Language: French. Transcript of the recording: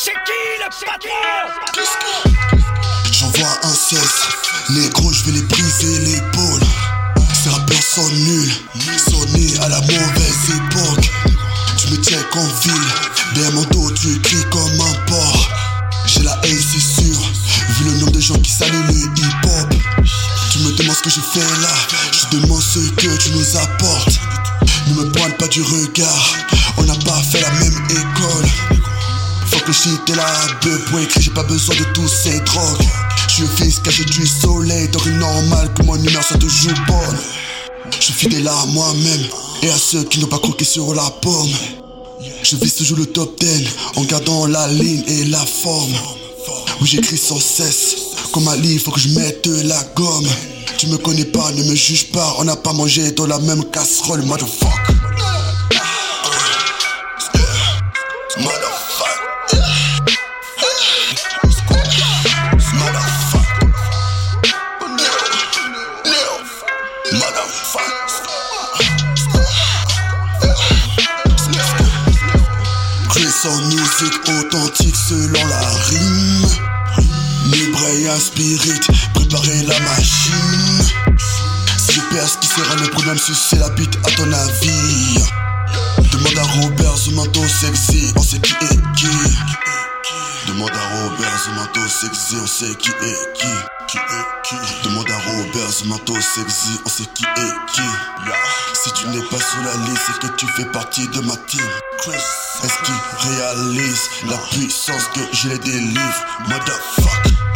C'est qui le patron J'envoie un 16, les gros je vais les briser l'épaule. Ces rappeurs sont nuls, sont nés à la mauvaise époque. Tu me tiens qu'en ville, derrière mon dos tu cries comme un porc. J'ai la haine c'est sûr, vu le nombre de gens qui saluent le hip hop. Tu me demandes ce que je fais là, je te demande ce que tu nous apportes. Ne me pointe pas du regard, on n'a pas fait la même école. Le shit est là, écrire, j'ai pas besoin de tous ces drogues. Je fils caché du soleil, donc normal que mon humeur soit toujours bonne. Je suis fidèle à moi-même et à ceux qui n'ont pas croqué sur la pomme. Je vise toujours le top 10 en gardant la ligne et la forme. Oui, j'écris sans cesse. Comme Ali, faut que je mette la gomme. Tu me connais pas, ne me juge pas. On n'a pas mangé dans la même casserole. Motherfucker. Chris en musique authentique selon la rime. Libre et inspiré, préparer la machine. Perds ce qui sera le problème, si c'est la bite à ton avis? Demande à Robert Zumanto sexy, on sait qui est qui. Demande à Robert Zumanto sexy, on sait qui est qui. Qui sexy, on sait qui est qui. Si tu n'es pas sur la liste, c'est que tu fais partie de ma team. Est-ce qu'il réalise la puissance que je les délivre? Motherfucker.